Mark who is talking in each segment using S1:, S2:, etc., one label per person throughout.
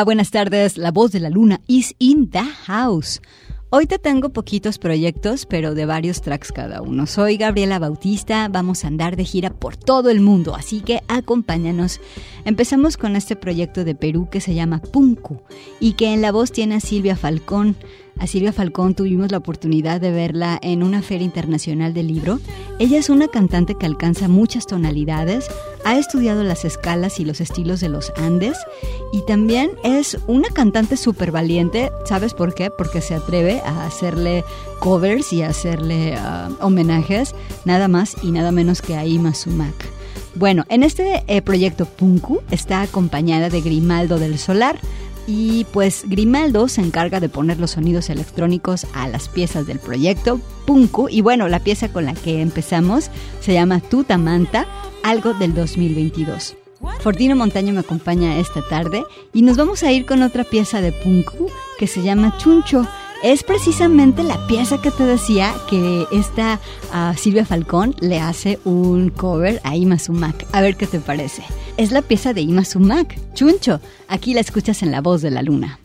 S1: Buenas tardes. La voz de la luna is in the house. Hoy te tengo poquitos proyectos, pero de varios tracks cada uno. Soy Gabriela Bautista, vamos a andar de gira por todo el mundo, así que acompáñanos. Empezamos con este proyecto de Perú que se llama Punku y que en la voz tiene a Silvia Falcón. A Silvia Falcón tuvimos la oportunidad de verla en una feria internacional del libro. Ella es una cantante que alcanza muchas tonalidades,
S2: ha estudiado las escalas y los estilos de los Andes y también es una cantante súper valiente. ¿Sabes por qué? Porque se atreve a hacerle covers y a hacerle ah, homenajes nada más y nada menos que a Ima Sumac. Bueno, en este eh, proyecto Punku está acompañada de Grimaldo del Solar, y pues Grimaldo se encarga de poner los sonidos electrónicos a las piezas del proyecto Punku. Y bueno, la pieza con la que empezamos se llama Tutamanta, algo del 2022. Fortino Montaño me acompaña esta tarde y nos vamos a ir con otra pieza de Punku que se llama Chuncho es precisamente la pieza que te decía que esta uh, Silvia Falcón le hace un cover a Ima Sumac. A ver qué te parece. Es la pieza de Ima Sumac, Chuncho. Aquí la escuchas en la voz de la luna.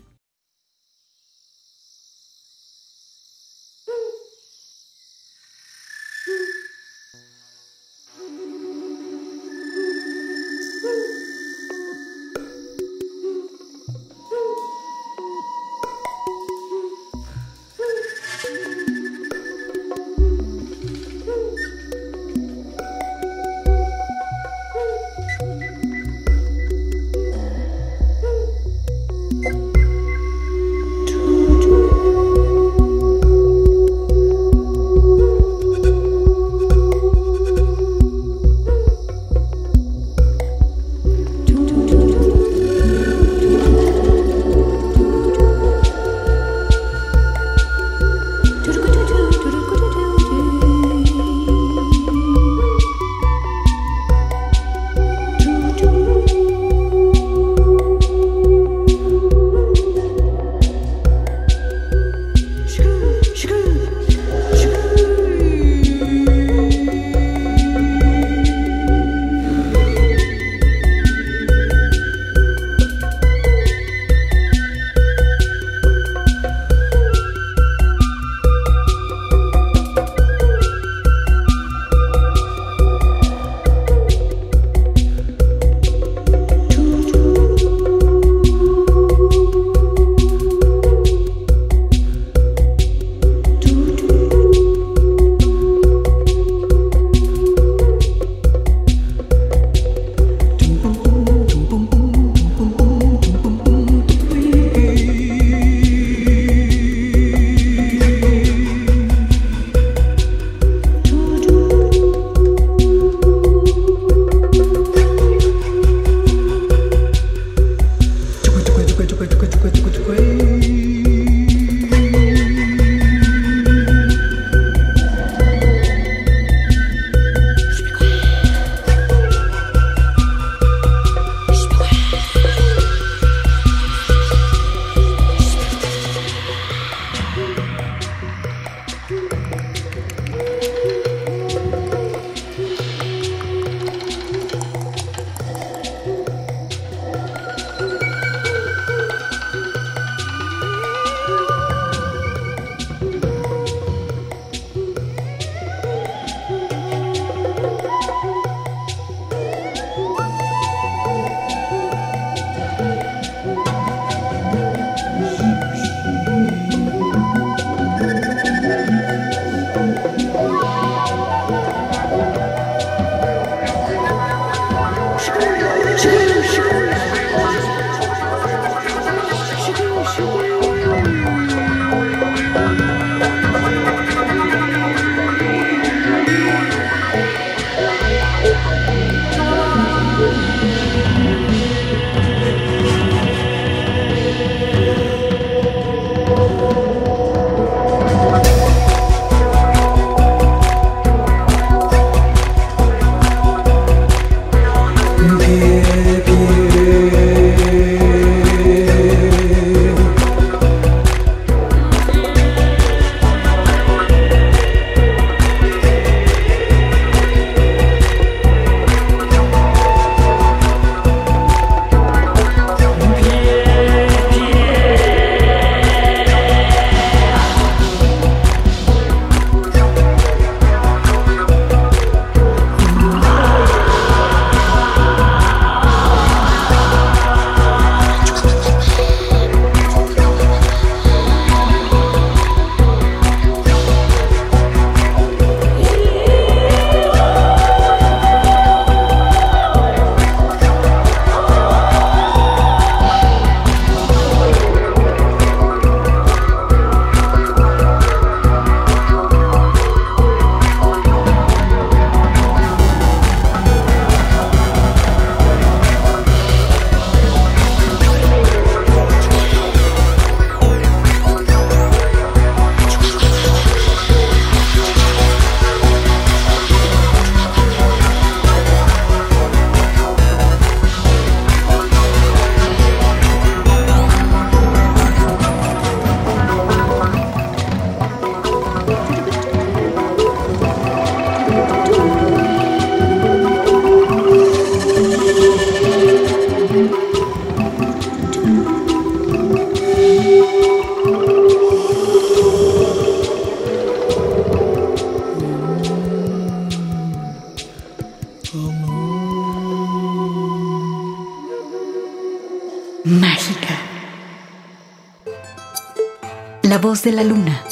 S1: De la luna.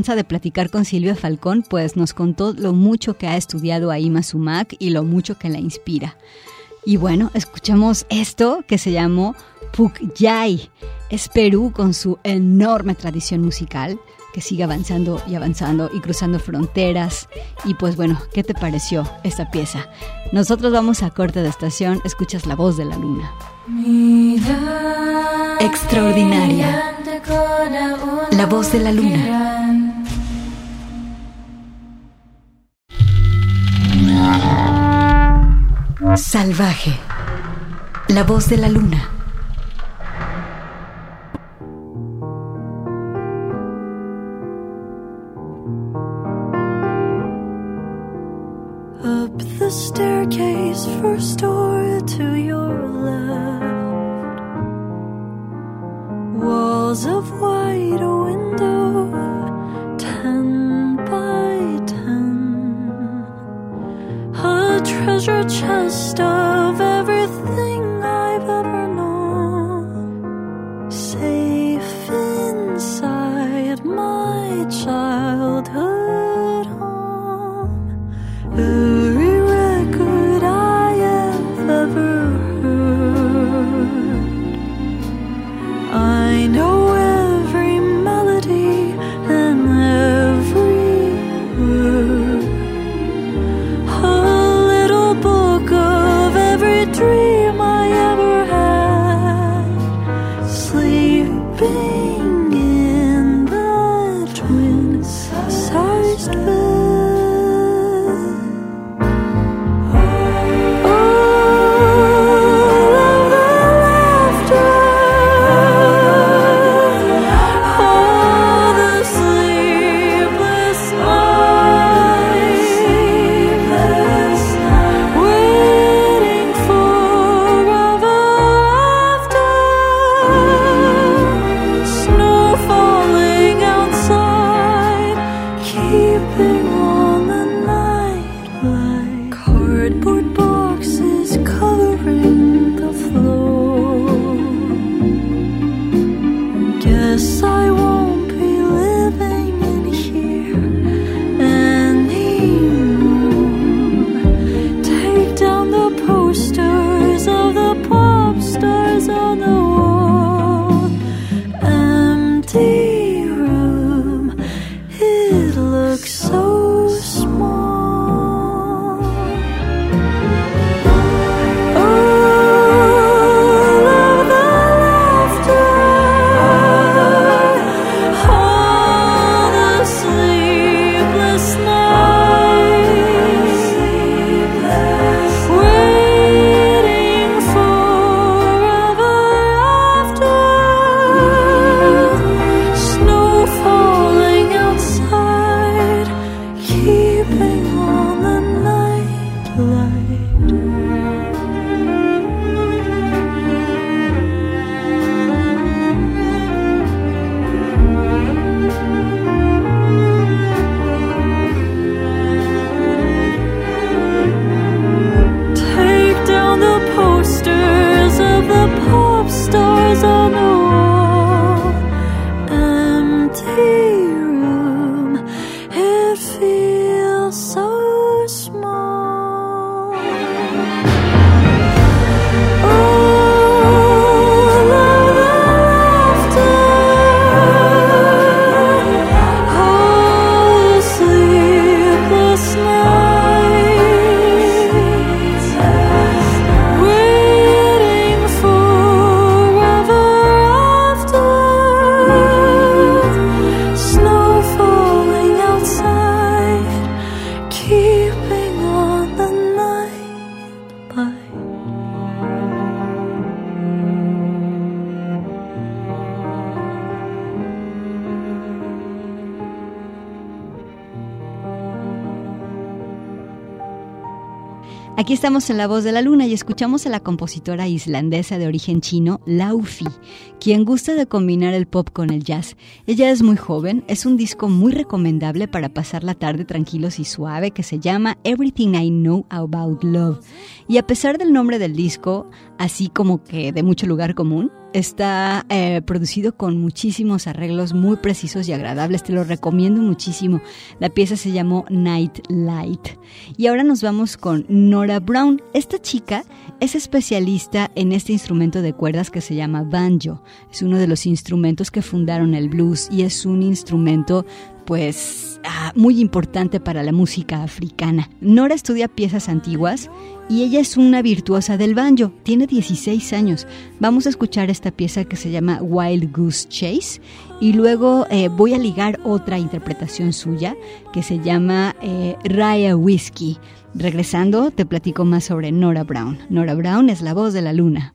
S1: Chance de platicar con Silvia Falcón, pues nos contó lo mucho que ha estudiado Aima Sumac y lo mucho que la inspira. Y bueno, escuchamos esto que se llamó Pukyay. Es Perú con su enorme tradición musical que sigue avanzando y avanzando y cruzando fronteras. Y pues bueno, ¿qué te pareció esta pieza? Nosotros vamos a corte de estación, escuchas la voz de la luna. Extraordinaria. La voz de la luna. Salvaje. La voz de la luna.
S3: Up the staircase, first door to your left. Walls of white window, treasure
S1: chest of everything I've ever known. Safe inside my childhood
S2: estamos en La Voz de la Luna y escuchamos a la compositora islandesa de origen chino, Laufi, quien gusta de combinar el pop con el jazz. Ella es muy joven, es un disco muy recomendable para pasar la tarde tranquilos y suave que se llama Everything I Know About Love. Y a pesar del nombre del disco, así como que de mucho lugar común, está eh, producido con muchísimos arreglos muy precisos y agradables. Te lo recomiendo muchísimo. La pieza se llamó Night Light. Y ahora nos vamos con Nora Brown. Esta chica es especialista en este instrumento de cuerdas que se llama banjo. Es uno de los instrumentos que fundaron el blues y es un instrumento pues ah, muy importante para la música africana. Nora estudia piezas antiguas y ella es una virtuosa del banjo. Tiene 16 años. Vamos a escuchar esta pieza que se llama Wild Goose Chase y luego eh, voy a ligar otra interpretación suya que se llama eh, Raya Whiskey. Regresando, te platico más sobre Nora Brown. Nora Brown es la voz de la luna.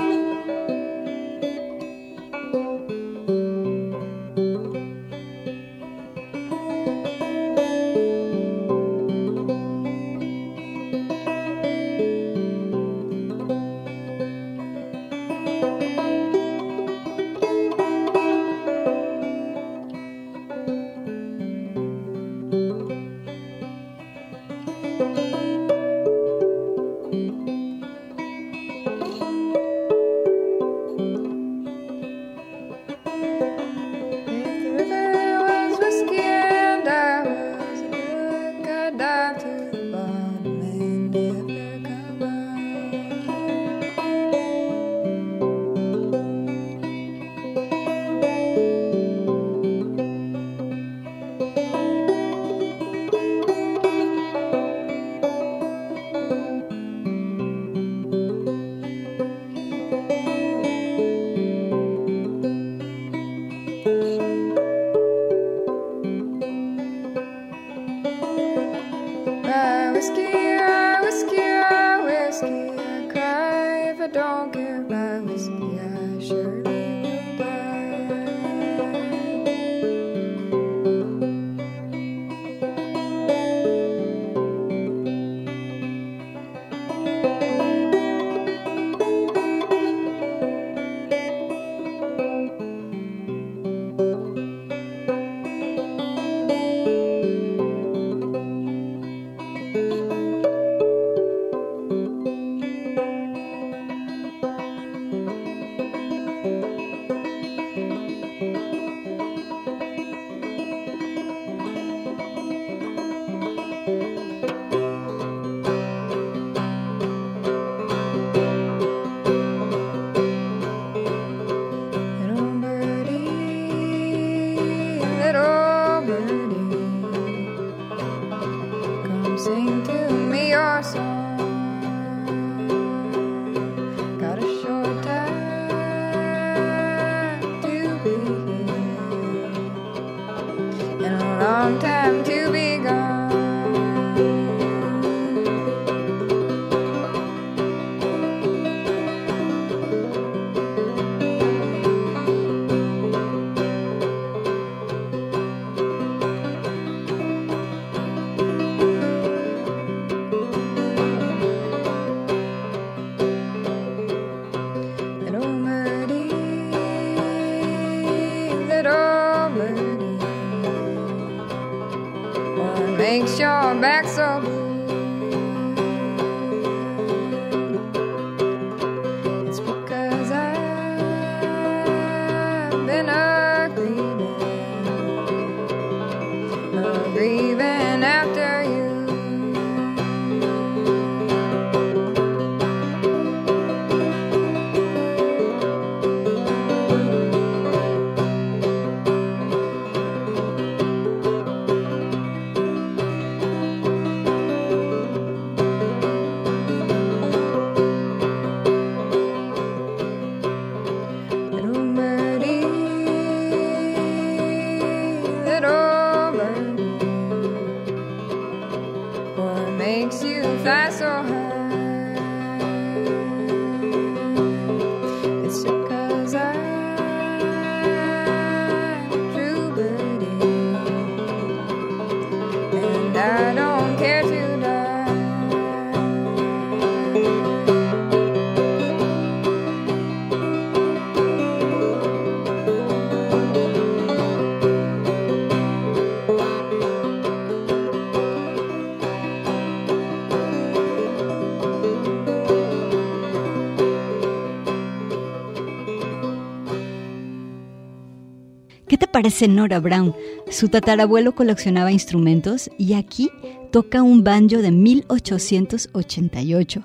S2: Aparece Nora Brown. Su tatarabuelo coleccionaba instrumentos y aquí toca un banjo de 1888.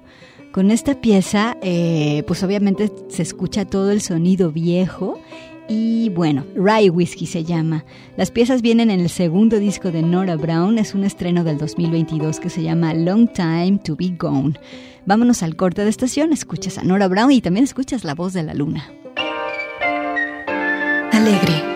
S2: Con esta pieza, eh, pues obviamente se escucha todo el sonido viejo y bueno, Rye Whiskey se llama. Las piezas vienen en el segundo disco de Nora Brown, es un estreno del 2022 que se llama Long Time to Be Gone. Vámonos al corte de estación, escuchas a Nora Brown y también escuchas la voz de la luna.
S4: Alegre,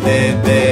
S4: de, de.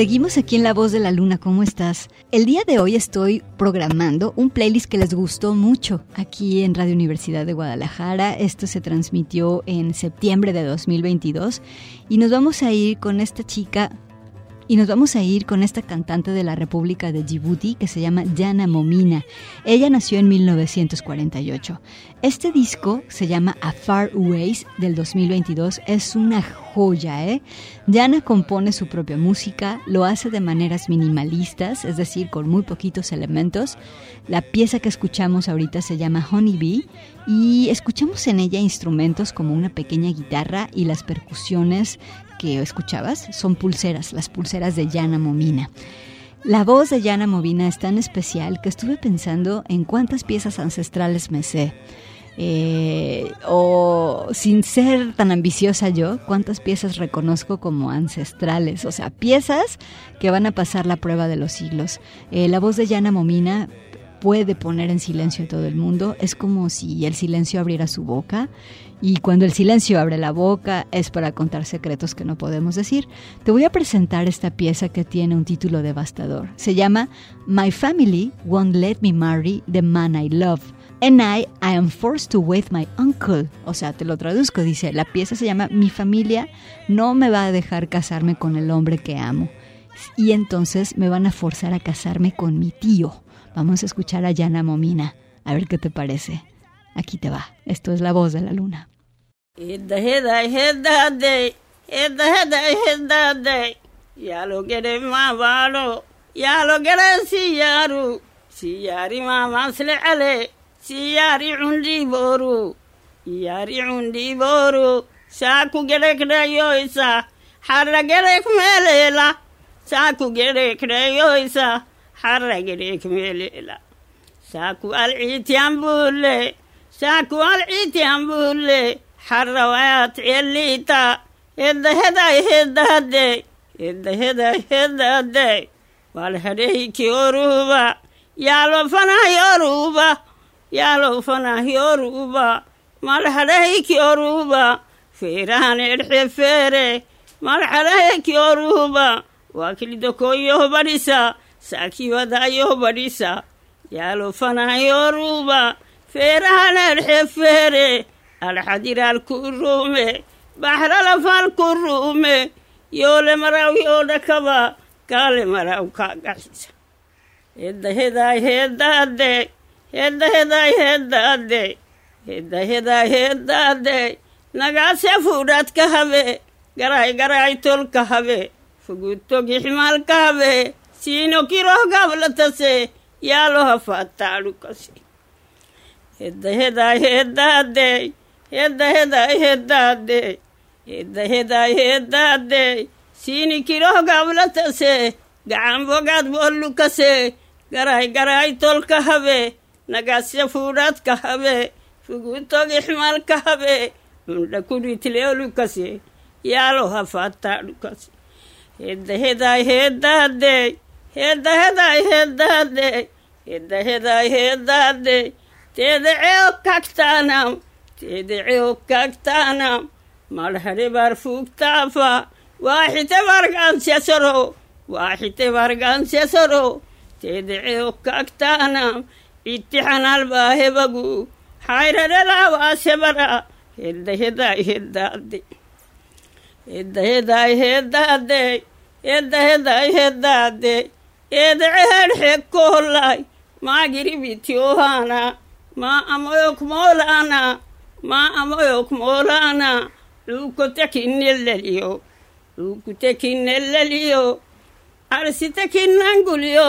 S2: Seguimos aquí en La Voz de la Luna, ¿cómo estás? El día de hoy estoy programando un playlist que les gustó mucho aquí en Radio Universidad de Guadalajara. Esto se transmitió en septiembre de 2022 y nos vamos a ir con esta chica y nos vamos a ir con esta cantante de la República de Djibouti que se llama Jana Momina. Ella nació en 1948. Este disco se llama A Far Ways del 2022. Es una joya, ¿eh? Jana compone su propia música, lo hace de maneras minimalistas, es decir, con muy poquitos elementos. La pieza que escuchamos ahorita se llama Honey Bee y escuchamos en ella instrumentos como una pequeña guitarra y las percusiones que escuchabas son pulseras, las pulseras de Yana Momina. La voz de Yana Movina es tan especial que estuve pensando en cuántas piezas ancestrales me sé. Eh, o sin ser tan ambiciosa yo, cuántas piezas reconozco como ancestrales, o sea, piezas que van a pasar la prueba de los siglos. Eh, la voz de Yana Momina puede poner en silencio a todo el mundo, es como si el silencio abriera su boca y cuando el silencio abre la boca es para contar secretos que no podemos decir. Te voy a presentar esta pieza que tiene un título devastador. Se llama My Family Won't Let Me Marry the Man I Love. And I, I am forced to wait my uncle. O sea, te lo traduzco, dice, la pieza se llama Mi familia no me va a dejar casarme con el hombre que amo. Y entonces me van a forzar a casarme con mi tío. Vamos a escuchar a Yana Momina. A ver qué te parece. Aquí te va. Esto es la voz de la luna.
S4: Ya lo quiere más balo, ya lo quiere siyaru, siyari mama harragirek meelila saakuwal ciitiyan buulle saakuwal ciitiyan buulle harrawayaat yelliita heddaheday heddahadde heddaheday heddahadde wal hadheyki oruuba yaalo fanah yoruuba yaalo fanah yoruuba mal hadheyki oruuba feerahan edhe feere. Oruuba waa kilidokoyoho saakiibadayo badhisa yaalufanayoruuba feerahaladhxefeere alxadiraalku ruume baxralafaalku ruume yoole maraw yoo dhakaba gaale maraw kaa gaxisa heeddahedaay heeddaade heeddahedaay heeddaade heeddahedaay heeddaade fuudhaad ka habe garaay garaay tol ka habe fugudtogixmaal ka habe sino quiero gablatase yaaloha faataalukas hedda heday heddaadey hedda heday heddaadey hedda heday heddaadey sini kiroh gablatase gacan bogaad boolukase garay garay tolka habe nagasya ka habe fugutog ixmaalka habe cundha kuritleolukase yaaloha faataalukas hedda heday heddaadey hedahedai hedade hedaheday hedade teedaceo kagtaanam teedaceo kagtaanam marhare bar fugtaafa waaxite bargansesoro waaxite bargansesoro teedaceo kagtaanam ittixanal baahebagu xayrarelaa waasebara hedaheday hedade hedaheday hedade hedaheday hedade eedaceheedh xeeg maa giribitiohaana maa amoyok moolaana maa amoyok moolaana dhuukotakinnelleliyo dhuukutakinnelleliyo arsitakinnanguliyo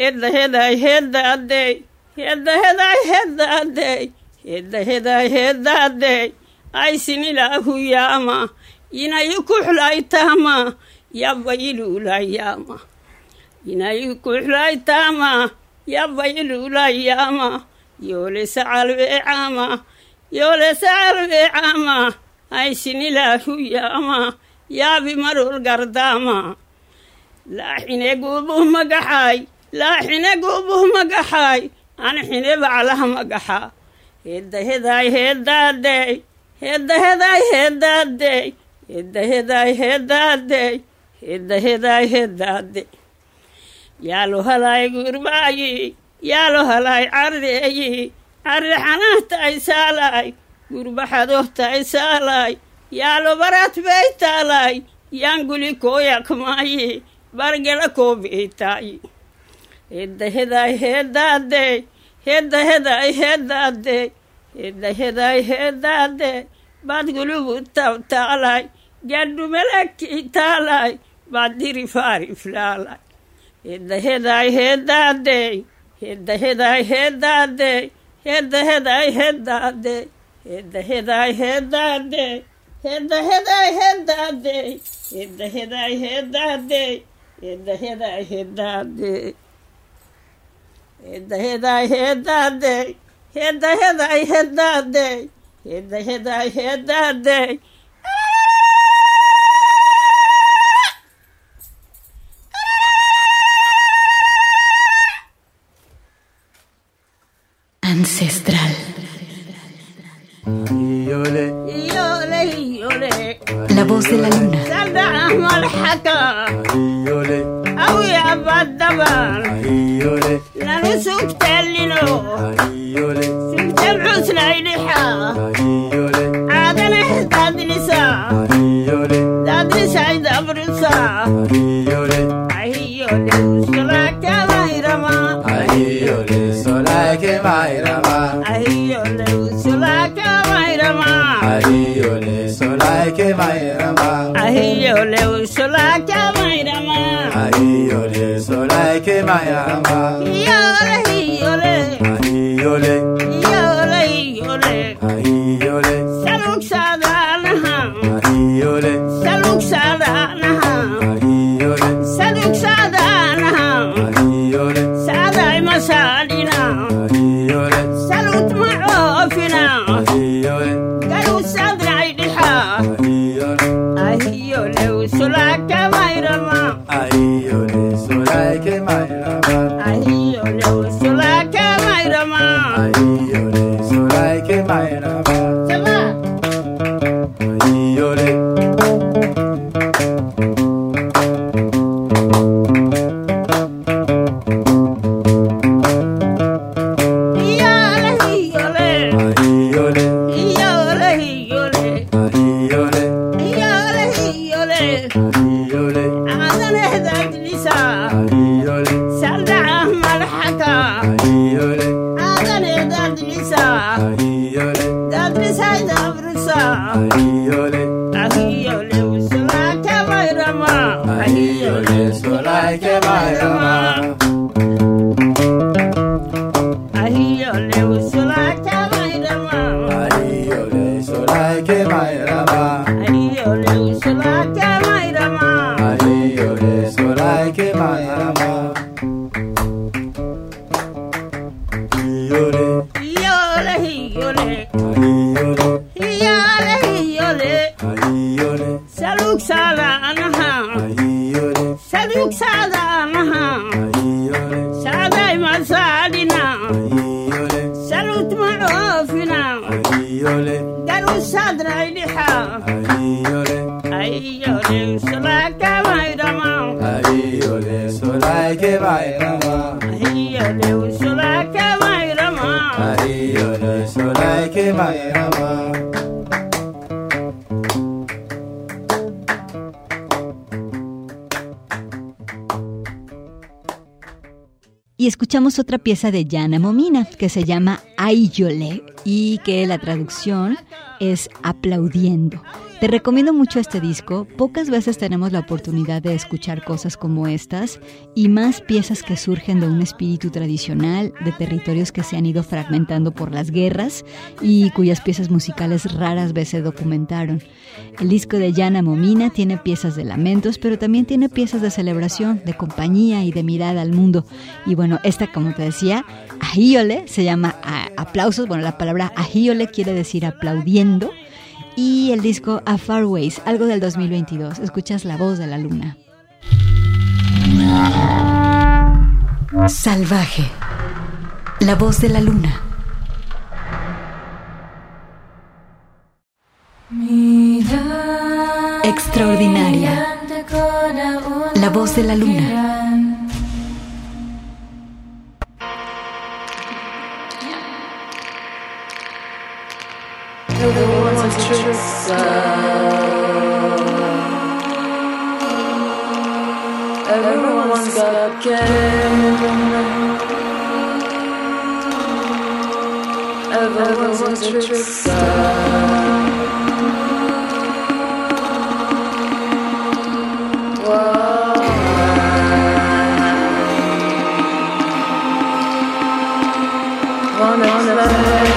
S4: heddahedaay heddaaddey heddahedaay heddaaddey heddahedaay heddaaddey aysinilaahu yaama aisinilaahu yaama yabba iluulayyaama inay kuxlaytaama yabayluulayaama yoolesa calweecaama yoolesa aysinilaahu yaama yaabi marul gardaama laaxine guubuh magaxaay laaxine guubuh magaxaay anxine baclaha magaxa heedahedaay heedaadeey heedahedaay heedaadeey heedahedaay heedaadeey heedahedaay heedaade yaalo yaaluhalay gurbaayi yaaluhalay carreeyi carre xanaahtaay saalay gurba xadohtaay saalay yaalo baraad beytaalay yaanguli kooyakmaayi bargela koobeytaayi hedda hedaay heeddaadey hedda hedaay heeddaadey hedda hedaay heeddaadey gaddhumelakii tabtaalay gadhumelakii taalay baddiri faariflaalay Hit
S5: the
S6: head
S4: I had
S5: that day. Hit the head
S4: I had that
S6: day.
S4: Hit the
S6: head
S4: I had
S6: that
S4: day. Hit
S6: the
S4: head I
S6: had
S4: that day.
S6: Hit
S4: the head
S6: I had that day.
S4: Hit the
S6: head I had that
S4: day. Hit
S6: the head I had
S4: that day.
S6: Hit
S4: the head
S6: I
S4: had that
S6: day.
S4: Hit the
S6: head
S4: I had
S6: that
S4: day. Hit
S6: the
S4: head I
S6: had
S4: that day.
S6: ancestral.
S4: La voz de
S6: la luna. ole mairama.
S4: Ahi
S6: ole usola ka mairama.
S4: Ahi
S6: ole sola ke mairama. Yo. Jai Jai
S2: Bhairava escuchamos otra pieza de Yana Momina que se llama Ayole y que la traducción es aplaudiendo. Te recomiendo mucho este disco. Pocas veces tenemos la oportunidad de escuchar cosas como estas y más piezas que surgen de un espíritu tradicional, de territorios que se han ido fragmentando por las guerras y cuyas piezas musicales raras veces documentaron. El disco de Yana Momina tiene piezas de lamentos, pero también tiene piezas de celebración, de compañía y de mirada al mundo. Y bueno, esta, como te decía, ajíole se llama aplausos. Bueno, la palabra ajíole quiere decir aplaudiendo. Y el disco A Far Ways, algo del 2022. Escuchas la voz de la luna.
S5: Salvaje. La voz de la luna. Extraordinaria. La voz de la luna.
S7: Everyone's got a game. Everyone's electric sound. One, one, one, one.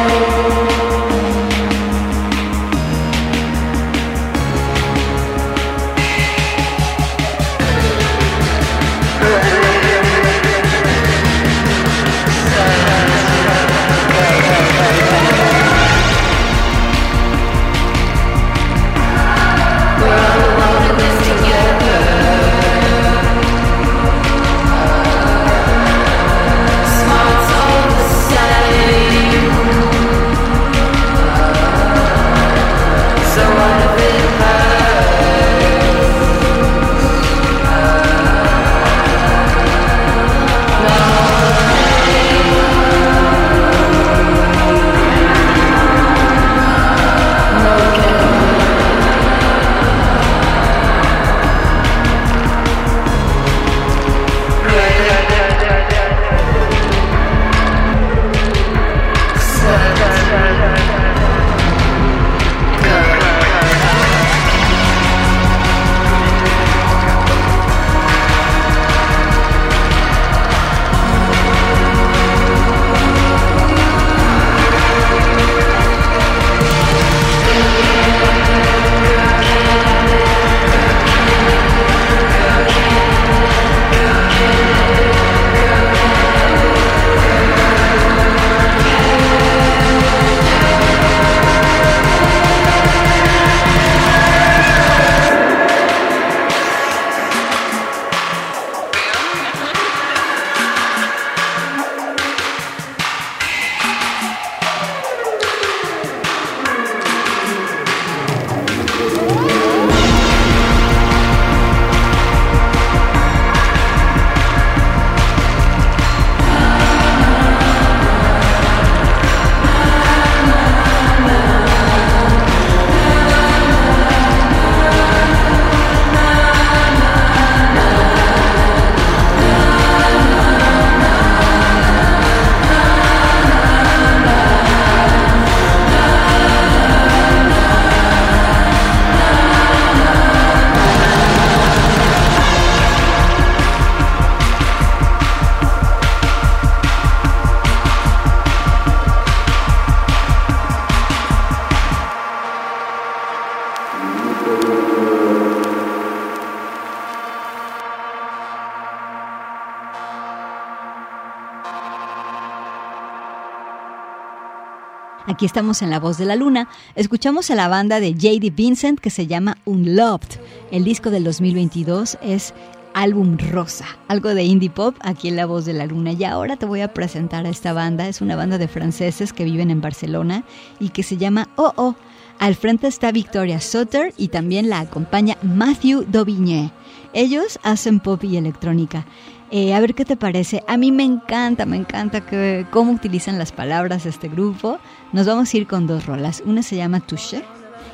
S2: Aquí estamos en La Voz de la Luna. Escuchamos a la banda de J.D. Vincent que se llama Unloved. El disco del 2022 es Álbum Rosa, algo de indie pop aquí en La Voz de la Luna. Y ahora te voy a presentar a esta banda. Es una banda de franceses que viven en Barcelona y que se llama Oh Oh. Al frente está Victoria Sutter y también la acompaña Matthew Daubigné. Ellos hacen pop y electrónica. Eh, a ver qué te parece. A mí me encanta, me encanta que, cómo utilizan las palabras este grupo. Nos vamos a ir con dos rolas. Una se llama Touche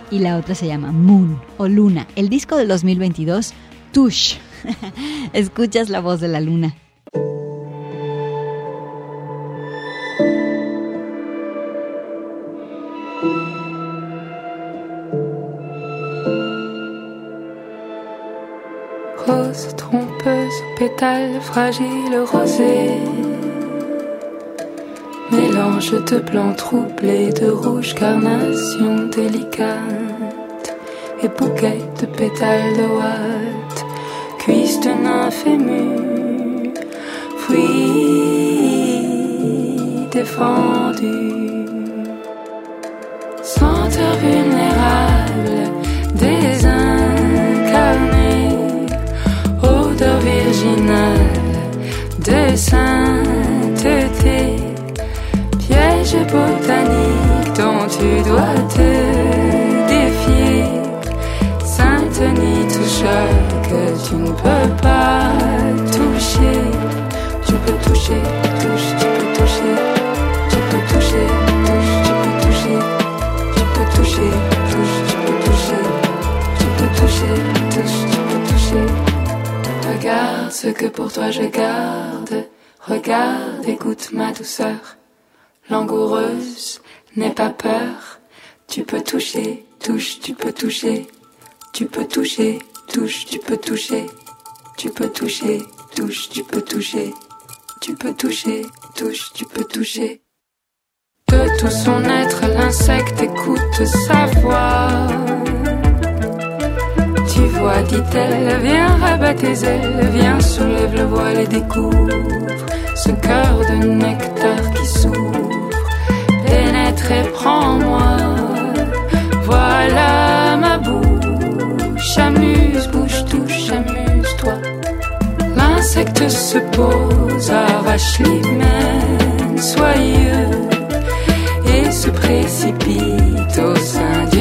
S2: y la otra se llama Moon o Luna. El disco del 2022, Touche. Escuchas la voz de la luna.
S7: Trompeuse, pétale fragile rosée. Mélange de blanc troublé, de rouge carnation délicate. Et bouquet de pétales de ouate, cuisse de nymphe émue, fruit défendu. Tu dois te défier, sainte ni toucher que tu ne peux pas toucher. Tu peux toucher, touche, tu peux toucher, tu peux toucher, touche, tu peux toucher, tu peux toucher, touche, tu peux toucher, tu peux toucher, touche, tu peux toucher. Regarde ce que pour toi je garde. Regarde, écoute ma douceur. Langoureuse, n'aie pas peur. Tu peux toucher, touche, tu peux toucher. Tu peux toucher, touche, tu peux toucher. Tu peux toucher, touche, tu peux toucher. Tu peux toucher, touche, tu peux toucher. De tout son être, l'insecte écoute sa voix. Tu vois, dit-elle, viens rabat tes ailes, viens soulève le voile et découvre ce cœur de nectar qui s'ouvre. Pénètre et prends-moi, voilà ma bouche. Amuse, bouche, touche, amuse-toi. L'insecte se pose, arrache l'hymen, soyeux, et se précipite au sein du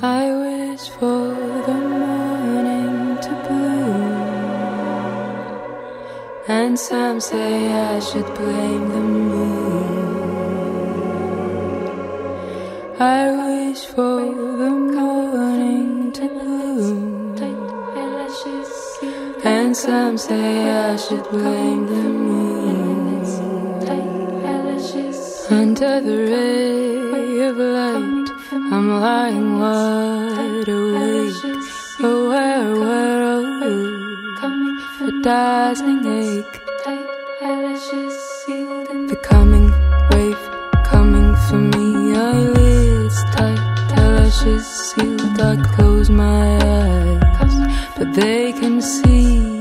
S7: I wish for the morning to bloom. And some say I should blame the moon. I wish for the moon. And some say I should blame the moon. Under the ray of light, I'm lying wide awake, aware, aware of a dazzling ache. The coming wave coming for me, eyelids tight, eyelashes sealed. I close my eyes, but they can see.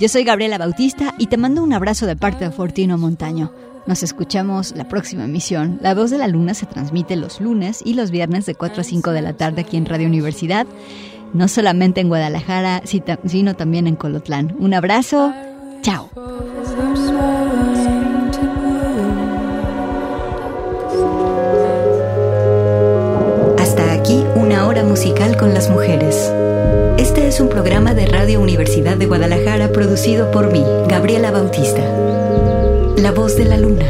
S2: Yo soy Gabriela Bautista y te mando un abrazo de parte de Fortino Montaño. Nos escuchamos la próxima emisión. La Voz de la Luna se transmite los lunes y los viernes de 4 a 5 de la tarde aquí en Radio Universidad, no solamente en Guadalajara, sino también en Colotlán. Un abrazo, chao.
S5: Hasta aquí una hora musical con las mujeres. Este es un programa de Radio Universidad de Guadalajara producido por mí, Gabriela Bautista. La voz de la luna.